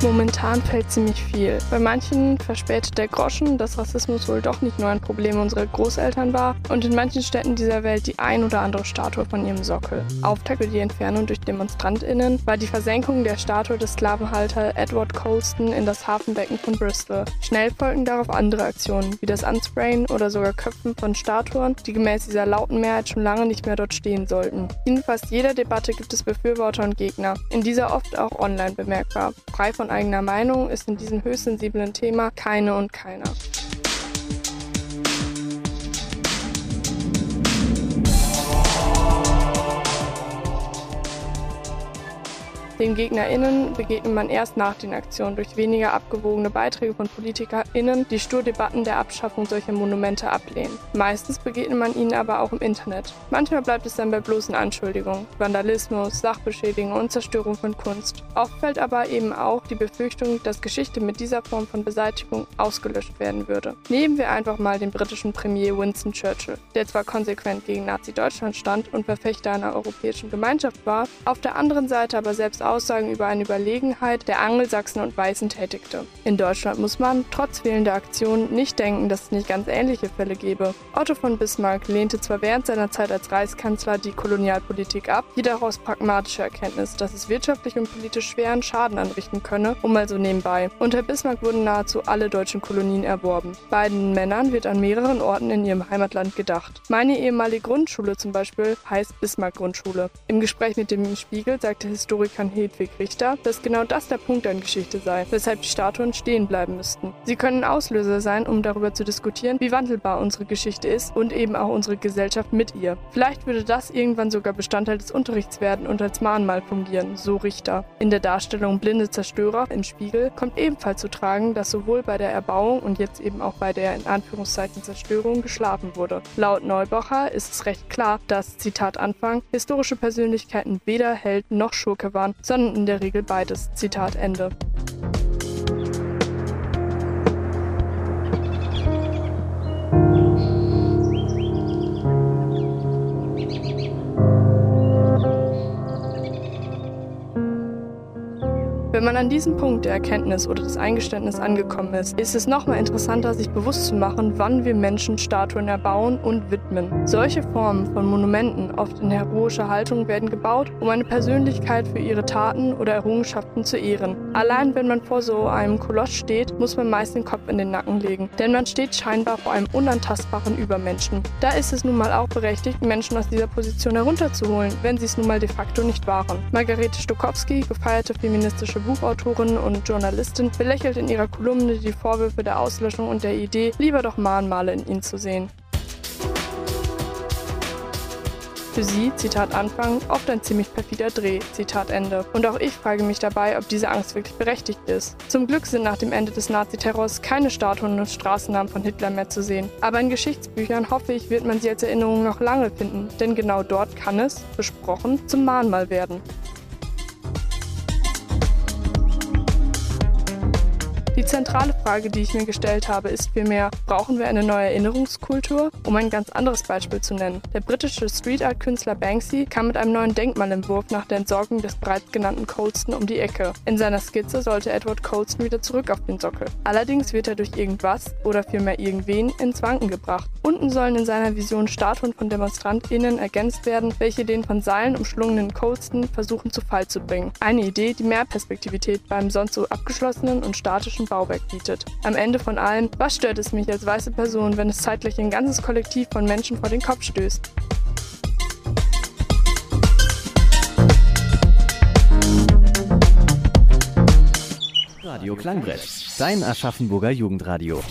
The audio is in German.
Momentan fällt ziemlich viel. Bei manchen verspätet der Groschen, dass Rassismus wohl doch nicht nur ein Problem unserer Großeltern war und in manchen Städten dieser Welt die ein oder andere Statue von ihrem Sockel. Auftakt für die Entfernung durch DemonstrantInnen war die Versenkung der Statue des Sklavenhalter Edward Colston in das Hafenbecken von Bristol. Schnell folgten darauf andere Aktionen, wie das Unsprayen oder sogar Köpfen von Statuen, die gemäß dieser lauten Mehrheit schon lange nicht mehr dort stehen sollten. In fast jeder Debatte gibt es Befürworter und Gegner, in dieser oft auch online bemerkbar. Frei von eigener Meinung ist in diesem höchst sensiblen Thema keine und keiner. Den GegnerInnen begegnet man erst nach den Aktionen durch weniger abgewogene Beiträge von PolitikerInnen, die stur Debatten der Abschaffung solcher Monumente ablehnen. Meistens begegnet man ihnen aber auch im Internet. Manchmal bleibt es dann bei bloßen Anschuldigungen, Vandalismus, Sachbeschädigung und Zerstörung von Kunst. Oft fällt aber eben auch die Befürchtung, dass Geschichte mit dieser Form von Beseitigung ausgelöscht werden würde. Nehmen wir einfach mal den britischen Premier Winston Churchill, der zwar konsequent gegen Nazi-Deutschland stand und Verfechter einer europäischen Gemeinschaft war, auf der anderen Seite aber selbst Aussagen über eine Überlegenheit der Angelsachsen und Weißen tätigte. In Deutschland muss man, trotz fehlender Aktionen, nicht denken, dass es nicht ganz ähnliche Fälle gäbe. Otto von Bismarck lehnte zwar während seiner Zeit als Reichskanzler die Kolonialpolitik ab, jedoch aus pragmatischer Erkenntnis, dass es wirtschaftlich und politisch schweren Schaden anrichten könne, um also nebenbei. Unter Bismarck wurden nahezu alle deutschen Kolonien erworben. Beiden Männern wird an mehreren Orten in ihrem Heimatland gedacht. Meine ehemalige Grundschule zum Beispiel heißt Bismarck Grundschule. Im Gespräch mit dem Spiegel sagte Historiker Hedwig Richter, dass genau das der Punkt an Geschichte sei, weshalb die Statuen stehen bleiben müssten. Sie können Auslöser sein, um darüber zu diskutieren, wie wandelbar unsere Geschichte ist und eben auch unsere Gesellschaft mit ihr. Vielleicht würde das irgendwann sogar Bestandteil des Unterrichts werden und als Mahnmal fungieren, so Richter. In der Darstellung Blinde Zerstörer im Spiegel kommt ebenfalls zu tragen, dass sowohl bei der Erbauung und jetzt eben auch bei der in Anführungszeichen Zerstörung geschlafen wurde. Laut Neubacher ist es recht klar, dass, Zitat Anfang, historische Persönlichkeiten weder Held noch Schurke waren, sondern in der Regel beides. Zitat Ende. Wenn man an diesem Punkt der Erkenntnis oder des Eingeständnisses angekommen ist, ist es nochmal interessanter, sich bewusst zu machen, wann wir Menschen Statuen erbauen und widmen. Solche Formen von Monumenten, oft in heroischer Haltung, werden gebaut, um eine Persönlichkeit für ihre Taten oder Errungenschaften zu ehren. Allein wenn man vor so einem Koloss steht, muss man meist den Kopf in den Nacken legen, denn man steht scheinbar vor einem unantastbaren Übermenschen. Da ist es nun mal auch berechtigt, Menschen aus dieser Position herunterzuholen, wenn sie es nun mal de facto nicht waren. Margarete Stokowski, gefeierte feministische Buchautorin und Journalistin, belächelt in ihrer Kolumne die Vorwürfe der Auslöschung und der Idee, lieber doch Mahnmale in ihnen zu sehen. Für sie, Zitat Anfang, oft ein ziemlich perfider Dreh, Zitat Ende. Und auch ich frage mich dabei, ob diese Angst wirklich berechtigt ist. Zum Glück sind nach dem Ende des Naziterrors keine Statuen und Straßennamen von Hitler mehr zu sehen. Aber in Geschichtsbüchern hoffe ich, wird man sie als Erinnerung noch lange finden, denn genau dort kann es, besprochen, zum Mahnmal werden. Die zentrale Frage, die ich mir gestellt habe, ist vielmehr, brauchen wir eine neue Erinnerungskultur? Um ein ganz anderes Beispiel zu nennen. Der britische Street Art Künstler Banksy kam mit einem neuen Denkmalentwurf nach der Entsorgung des bereits genannten Colston um die Ecke. In seiner Skizze sollte Edward Colston wieder zurück auf den Sockel. Allerdings wird er durch irgendwas oder vielmehr irgendwen ins Wanken gebracht. Unten sollen in seiner Vision Statuen von DemonstrantInnen ergänzt werden, welche den von Seilen umschlungenen Colston versuchen zu Fall zu bringen. Eine Idee, die mehr Perspektivität beim sonst so abgeschlossenen und statischen Bauwerk bietet. Am Ende von allem, was stört es mich als weiße Person, wenn es zeitlich ein ganzes Kollektiv von Menschen vor den Kopf stößt? Radio Klangbrett, dein Aschaffenburger Jugendradio.